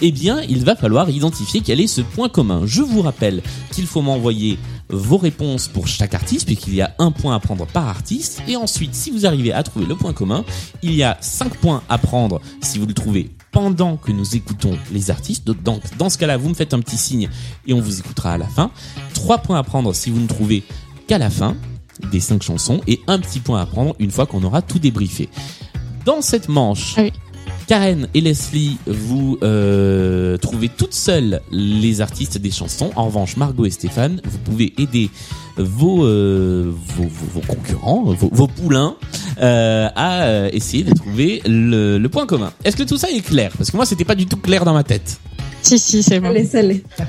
eh bien, il va falloir identifier quel est ce point commun. Je vous rappelle qu'il faut m'envoyer vos réponses pour chaque artiste, puisqu'il y a un point à prendre par artiste. Et ensuite, si vous arrivez à trouver le point commun, il y a cinq points à prendre si vous le trouvez pendant que nous écoutons les artistes. Donc, dans ce cas-là, vous me faites un petit signe et on vous écoutera à la fin. Trois points à prendre si vous ne trouvez qu'à la fin des cinq chansons et un petit point à prendre une fois qu'on aura tout débriefé. Dans cette manche, Ah. Karen et Leslie, vous euh, trouvez toutes seules les artistes des chansons. En revanche, Margot et Stéphane, vous pouvez aider vos euh, vos, concurrents, vos, poulains, euh, à essayer de trouver le, le point commun. Est-ce que tout ça est clair? Parce que moi, c'était pas du tout clair dans ma tête. Si, si, c'est bon.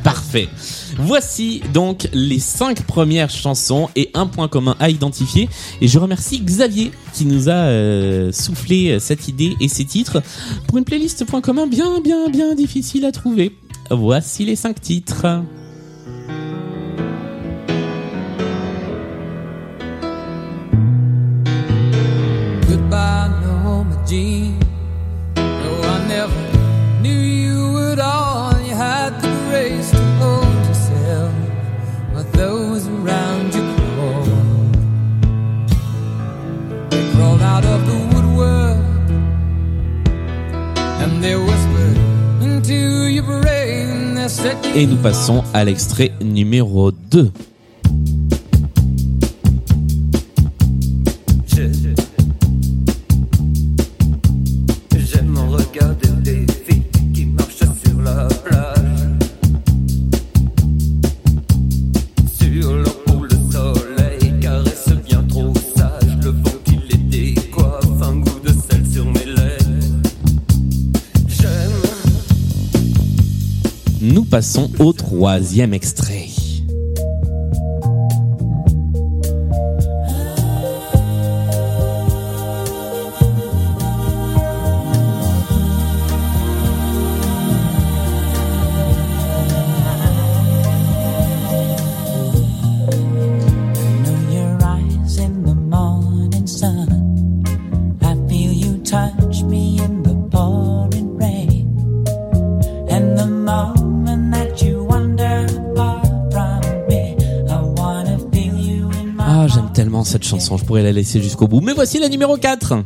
Parfait. Voici donc les cinq premières chansons et un point commun à identifier. Et je remercie Xavier qui nous a euh, soufflé euh, cette idée et ces titres pour une playlist point commun bien, bien, bien difficile à trouver. Voici les cinq titres. Goodbye, no, Et nous passons à l'extrait numéro 2. Passons au troisième extrait. Cette chanson, je pourrais la laisser jusqu'au bout. Mais voici la numéro 4.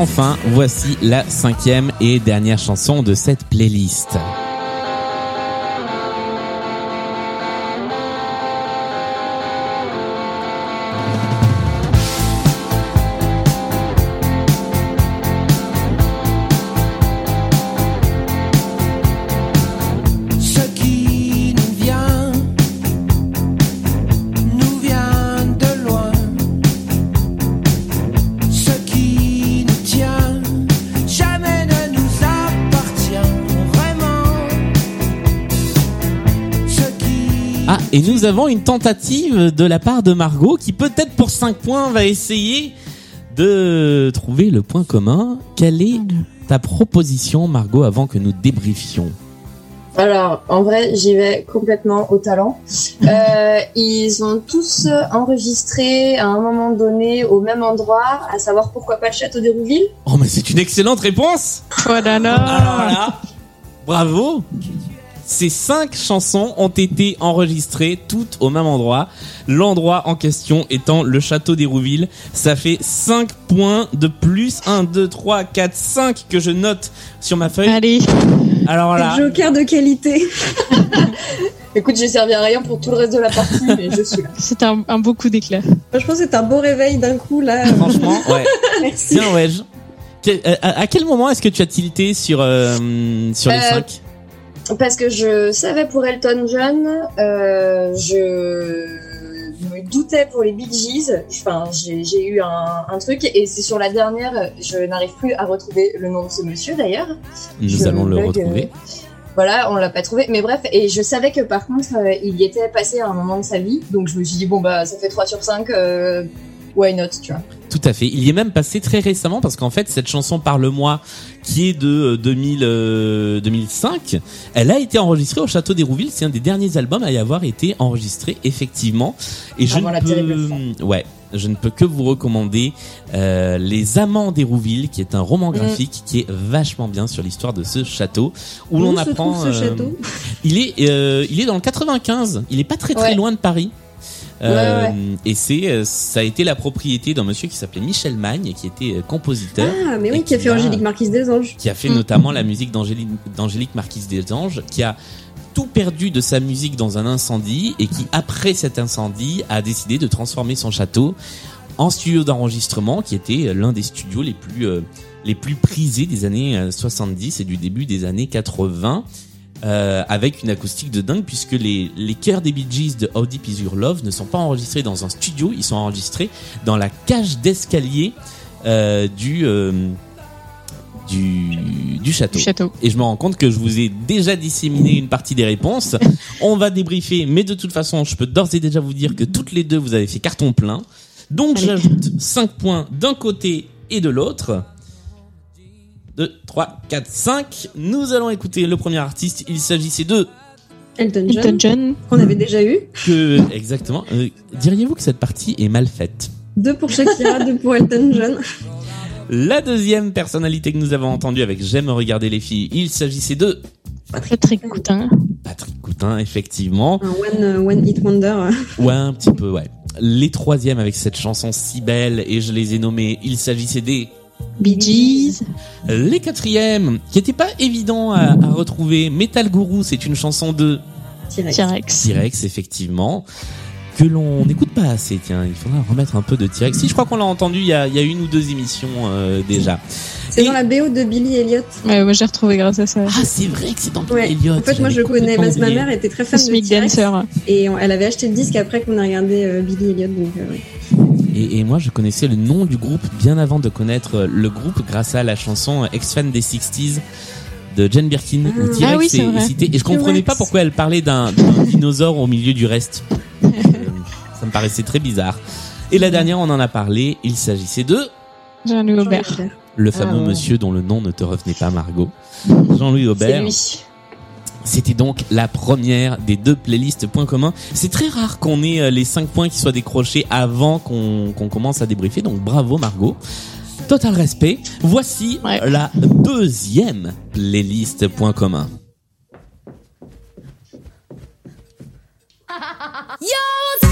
Enfin, voici la cinquième et dernière chanson de cette playlist. Et nous avons une tentative de la part de Margot qui peut-être pour 5 points va essayer de trouver le point commun. Quelle est ta proposition, Margot, avant que nous débriefions Alors, en vrai, j'y vais complètement au talent. Euh, ils ont tous enregistré à un moment donné au même endroit, à savoir pourquoi pas le château d'Hérouville. Oh, mais c'est une excellente réponse Oh là là. Alors là, bravo Ces cinq chansons ont été enregistrées toutes au même endroit. L'endroit en question étant le château d'Hérouville. Ça fait 5 points de plus. 1, 2, 3, 4, 5 que je note sur ma feuille. Allez. Alors là, Joker de qualité. Écoute, j'ai servi à rien pour tout le reste de la partie, mais je suis là. C'est un, un beau coup d'éclat. Franchement, c'est un beau réveil d'un coup là. franchement, ouais. Merci. Bien, ouais. je- Que- euh, À à quel moment est-ce que tu as tilté sur, euh, sur les Euh, 5 Parce que je savais pour Elton John, euh, je me doutais pour les Bee Gees. Enfin, j'ai eu un, un truc et c'est sur la dernière, je n'arrive plus à retrouver le nom de ce monsieur d'ailleurs. Nous je allons le retrouver. Voilà, on l'a pas trouvé. Mais bref, et je savais que par contre, euh, il y était passé à un moment de sa vie. Donc je me suis dit, bon bah ça fait 3 sur 5, euh, why not, tu vois. Tout à fait. Il y est même passé très récemment parce qu'en fait, cette chanson Parle-moi, qui est de euh, 2000, euh, 2005, elle a été enregistrée au Château d'Hérouville. C'est un des derniers albums à y avoir été enregistré, effectivement. Et je ne la peux, ouais, je ne peux que vous recommander euh, Les Amants d'Hérouville, qui est un roman Mm. graphique qui est vachement bien sur l'histoire de ce château, où Où l'on apprend. ce euh, il est, euh, il est dans le 95. Il est pas très très Ouais. loin de Paris. Ouais, Euh, Et c'est, euh, ça a été la propriété d'un monsieur qui s'appelait Michel Magne, qui était euh, compositeur, Ah, mais oui, qui a fait a- Angélique Marquise des Anges. qui a fait Mm. notamment la musique d'Angélique, d'Angélique Marquise des Anges, qui a tout perdu de sa musique dans un incendie et qui, après cet incendie, a décidé de transformer son château en studio d'enregistrement, qui était l'un des studios les plus euh, les plus prisés des années euh, 70 et du début des années 80. Euh, avec une acoustique de dingue puisque les, les chœurs des Bee Gees de How Deep Is Your Love ne sont pas enregistrés dans un studio, ils sont enregistrés dans la cage d'escalier euh, du, euh, du, du château. Du château. Et je me rends compte que je vous ai déjà disséminé une partie des réponses. On va débriefer, mais de toute façon, je peux d'ores et déjà vous dire que toutes les deux, vous avez fait carton plein. Donc j'ajoute 5 points d'un côté et de l'autre. 2, 3, 4, 5. Nous allons écouter le premier artiste. Il s'agissait de Elton John, Elton John. qu'on avait déjà eu. que exactement. euh, Diriez-vous que cette partie est mal faite? Deux pour Shakira, deux pour Elton John. La deuxième personnalité que nous avons entendue avec J'aime regarder les filles, il s'agissait de Patrick Coutin. Patrick Coutin, effectivement. Un one, euh, one hit wonder. Ouais, un petit peu, ouais. Les troisièmes avec cette chanson si belle et je les ai nommés, il s'agissait des Bee Gees. les quatrièmes, qui n'étaient pas évidents à, à retrouver. Metal Guru, c'est une chanson de T-Rex. T-Rex. Effectivement, que l'on n'écoute pas assez. Tiens, il faudra remettre un peu de T-Rex. Si, je crois qu'on l'a entendu il y a, il y a une ou deux émissions euh, déjà. C'est Et- dans la BO de Billy Elliot. Ouais, moi j'ai retrouvé grâce à ça. Ah, c'est vrai que c'est dans Ouais. Elliot. En fait, moi, je connais. complètement Ma, ma mère était très fan de T-Rex. Et on- elle avait acheté le disque après qu'on a regardé euh, Billy Elliot. Donc, euh, ouais. Et, et moi, je connaissais le nom du groupe bien avant de connaître euh, le groupe grâce à la chanson euh, Ex-Fan des 60s de Jane Birkin où T-Rex Ah oui, c'est est- est cité. Et je comprenais T-Rex. pas pourquoi elle parlait d'un d'un dinosaure au milieu du reste. Euh, ça me paraissait très bizarre. Et la dernière, on en a parlé, il s'agissait de Jean-Louis Aubert. le fameux Ah ouais. monsieur dont le nom ne te revenait pas, Margot. Jean-Louis C'est Aubert. lui. C'était donc la première des deux playlists points communs. C'est très rare qu'on ait euh, les cinq points qui soient décrochés avant qu'on commence à débriefer, donc bravo Margot. Total respect. Voici Ouais. la deuxième playlist points communs. Yo,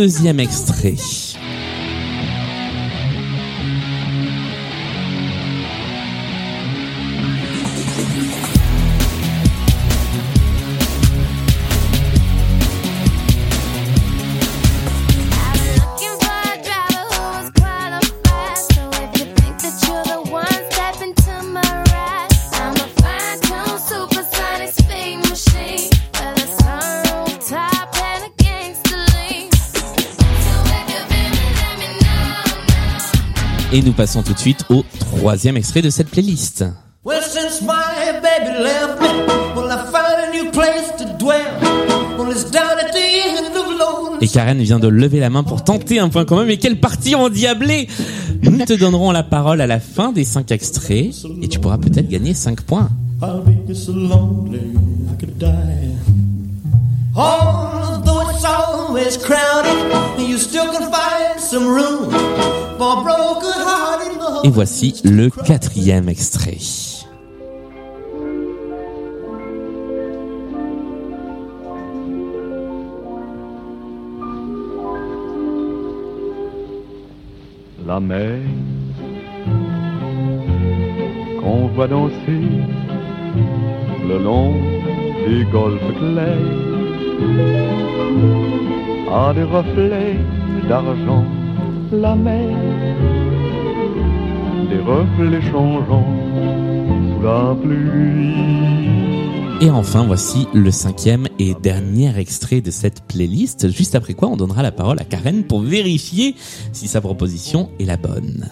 Deuxième extrait. Passons tout de suite au troisième extrait de cette playlist. Well, since my baby left me, well, I found a new place to dwell. Well, it's down at the end of Lone's. Et Karen vient de lever la main pour tenter un point commun, mais quelle partie endiablée Nous te donnerons la parole à la fin des cinq extraits, et tu pourras peut-être gagner 5 points. I'll be so lonely I could die. Although it's always crowded, you still can find some room for broken-hearted love. Et voici le quatrième extrait. la mer qu'on voit danser le long des golfes clairs des reflets d'argent. La mer des reflets changeants sous la pluie. Et enfin, voici le cinquième et dernier extrait de cette playlist, juste après quoi on donnera la parole à Karen pour vérifier si sa proposition est la bonne.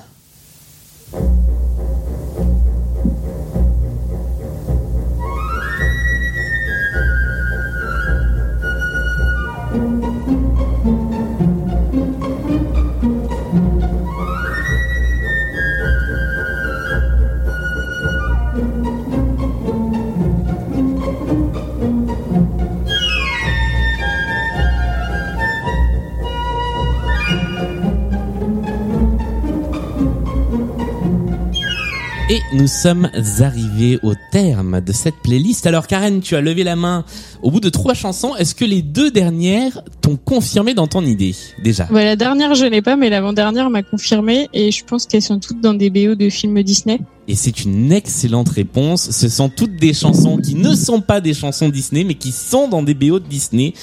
Nous sommes arrivés au terme de cette playlist. Alors Karen, tu as levé la main au bout de trois chansons. Est-ce que les deux dernières t'ont confirmé dans ton idée déjà? Ouais, la dernière, je l'ai pas, mais l'avant-dernière m'a confirmé et je pense qu'elles sont toutes dans des BO de films Disney. Et c'est une excellente réponse. Ce sont toutes des chansons qui ne sont pas des chansons Disney, mais qui sont dans des BO de Disney.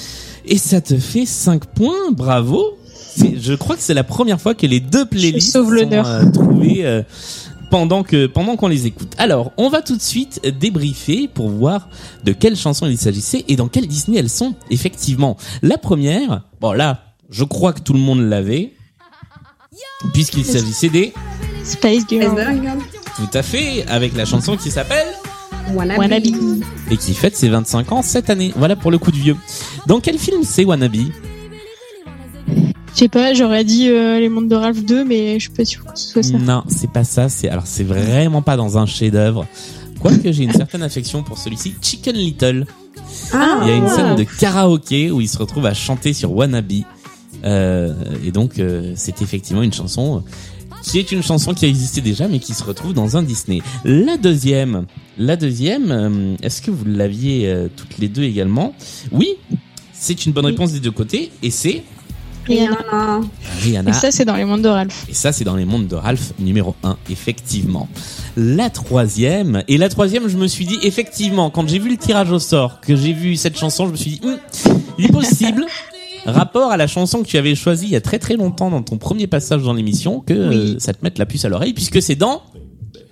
Et ça te fait 5 points, bravo. Je crois que c'est la première fois que les deux playlists sont euh, trouvées euh, pendant que pendant qu'on les écoute. Alors, on va tout de suite débriefer pour voir de quelles chansons il s'agissait et dans quel Disney elles sont effectivement. La première, bon là, je crois que tout le monde l'avait puisqu'il s'agissait des Space Girl. tout à fait avec la chanson qui s'appelle Wannabe. Wannabe. et qui fête ses 25 ans cette année. Voilà pour le coup de vieux. Dans quel film c'est Wannabe? Je sais pas, j'aurais dit euh, Les Mondes de Ralph 2, mais je suis pas sûre que ce soit ça. Non, c'est pas ça. C'est alors c'est vraiment pas dans un chef-d'œuvre. Quoique j'ai une certaine affection pour celui-ci, Chicken Little. Ah, Il y a une scène de karaoké où il se retrouve à chanter sur Wannabe. Euh, et donc euh, c'est effectivement une chanson qui est une chanson qui a existé déjà mais qui se retrouve dans un Disney. La deuxième, la deuxième, euh, est-ce que vous l'aviez euh, toutes les deux également? Oui, c'est une bonne réponse des deux côtés et c'est Rihanna. Rihanna. Et ça, c'est dans Les Mondes de Ralph. Et ça, c'est dans les mondes de Ralph numéro 1, effectivement. La troisième, et la troisième, je me suis dit, effectivement, quand j'ai vu le tirage au sort, que j'ai vu cette chanson, je me suis dit, Hum, il est possible, rapport à la chanson que tu avais choisie il y a très très longtemps dans ton premier passage dans l'émission, que euh, ça te mette la puce à l'oreille, puisque c'est dans...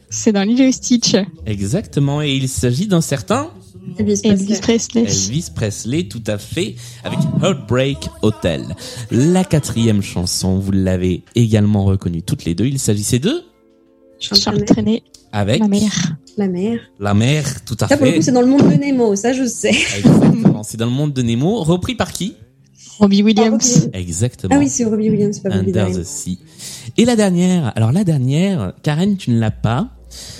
C'est dans Lilo Stitch. Exactement, et il s'agit d'un certain... Elvis Elvis Presley. Elvis Presley, tout à fait, avec Heartbreak Hotel. La quatrième chanson, vous l'avez également reconnue toutes les deux, il s'agissait de... Charles Trenet. Avec La mère. La mère. La mer, tout à Ça, pour le fait. coup, c'est dans le monde de Nemo, ça, je sais. Exactement. C'est dans le monde de Nemo, repris par qui? Robbie Williams. Exactement. Ah oui, c'est Robbie Williams, pas Under the Sea. Et la dernière, alors la dernière, Karen, tu ne l'as pas.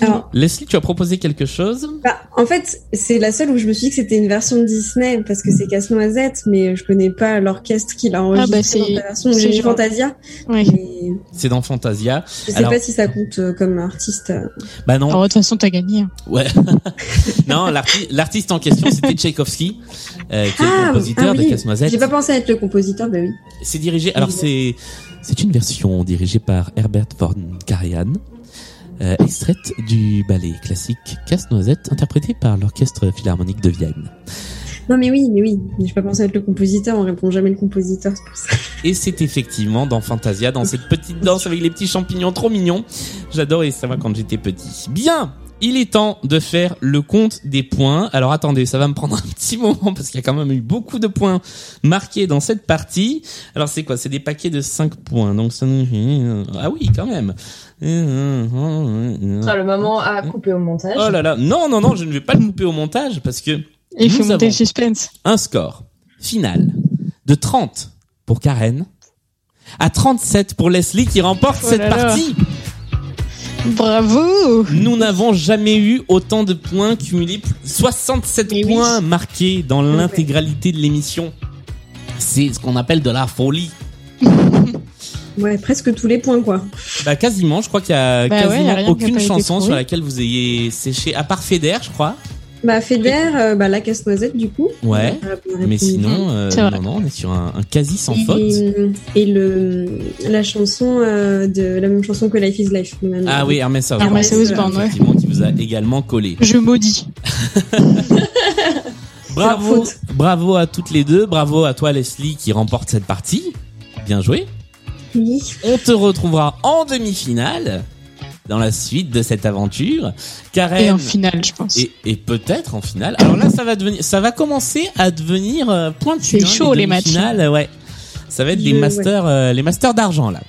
Alors, Leslie, tu as proposé quelque chose? bah, en fait, c'est la seule où je me suis dit que c'était une version de Disney, parce que c'est Casse-Noisette, mais je connais pas l'orchestre qui l'a enregistré bah, dans c'est- la version. c'est J'ai Fantasia, mais C'est dans Fantasia. je sais Alors- pas si ça compte euh, comme artiste. euh. Bah non. Alors, de toute façon, t'as gagné. hein. Ouais. non, l'arti- l'artiste en question, c'était Tchaïkovski, euh, qui est le Ah, compositeur ah de oui, Casse-Noisette. J'ai pas pensé à être le compositeur, bah oui. C'est dirigé. Alors c'est c'est une version dirigée par Herbert von Karajan, euh, extraite du ballet classique Casse-Noisette, interprété par l'orchestre philharmonique de Vienne. Non, mais oui, mais oui. Mais j'ai pas pensé à être le compositeur, on répond jamais le compositeur, c'est pour ça. Et c'est effectivement dans Fantasia, dans cette petite danse avec les petits champignons trop mignons. J'adorais ça moi quand j'étais petit. Bien. Il est temps de faire le compte des points. Alors attendez, ça va me prendre un petit moment parce qu'il y a quand même eu beaucoup de points marqués dans cette partie. Alors c'est quoi? C'est des paquets de 5 points. Donc ça. Ah oui, quand même. Sera le moment à couper au montage. Oh là là, non, non, non, je ne vais pas le couper au montage parce que il faut monter le suspense. un score final de 30 pour Karen à 37 pour Leslie qui remporte Oh cette là là. partie. Bravo Nous n'avons jamais eu autant de points cumulés, 67 Mais oui. points marqués dans l'intégralité de l'émission. C'est ce qu'on appelle de la folie. Ouais, presque tous les points, quoi. Bah quasiment, je crois qu'il y a Bah ouais, quasiment y a rien qui a aucune chanson sur laquelle vous ayez séché, à part Feder, je crois. Bah, Feder, euh, bah, la casse-noisette, du coup. Ouais. Bien Mais sinon, euh, non, non, on est sur un, un quasi sans et, faute. Et le, la chanson euh, de la même chanson que Life is Life. même- Ah oui, Hermès Osborne. Hermès Osborne, ouais. Effectivement, qui vous a également collé. Je maudis. Bravo, bravo à toutes les deux. Bravo à toi, Leslie, qui remporte cette partie. Bien joué. On te retrouvera en demi-finale dans la suite de cette aventure. Karen. Et en finale, je pense. et, et peut-être en finale. Alors là, ça va devenir, ça va commencer à devenir euh, pointu. C'est chaud, les matchs. demi-finales, Ouais. Ça va être les ouais. masters, euh, les masters d'argent là.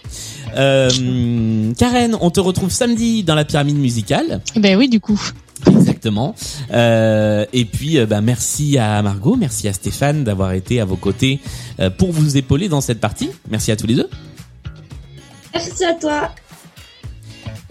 Euh, Karen, on te retrouve samedi dans la pyramide musicale. Ben oui, du coup. Exactement. Euh, et puis, euh, bah, merci à Margot, merci à Stéphane d'avoir été à vos côtés euh, pour vous épauler dans cette partie. Merci à tous les deux. Merci à toi.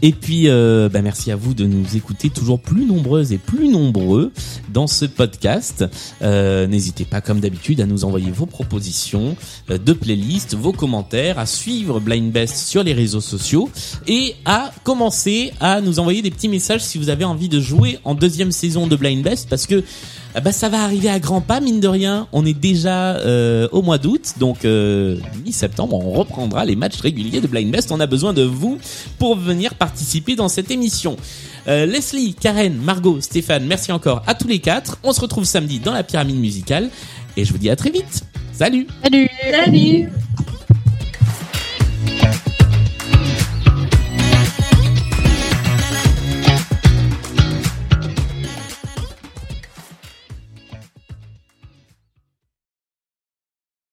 Et puis, euh, bah, merci à vous de nous écouter toujours plus nombreuses et plus nombreux dans ce podcast. Euh, N'hésitez pas, comme d'habitude, à nous envoyer vos propositions euh, de playlists, vos commentaires, à suivre Blind Best sur les réseaux sociaux et à commencer à nous envoyer des petits messages si vous avez envie de jouer en deuxième saison de Blind Best parce que ah bah ça va arriver à grands pas mine de rien. On est déjà euh, au mois d'août, donc euh, mi-septembre, on reprendra les matchs réguliers de Blind Best. On a besoin de vous pour venir participer dans cette émission. Euh, Leslie, Karen, Margot, Stéphane, merci encore à tous les quatre. On se retrouve samedi dans la pyramide musicale et je vous dis à très vite. Salut Salut Salut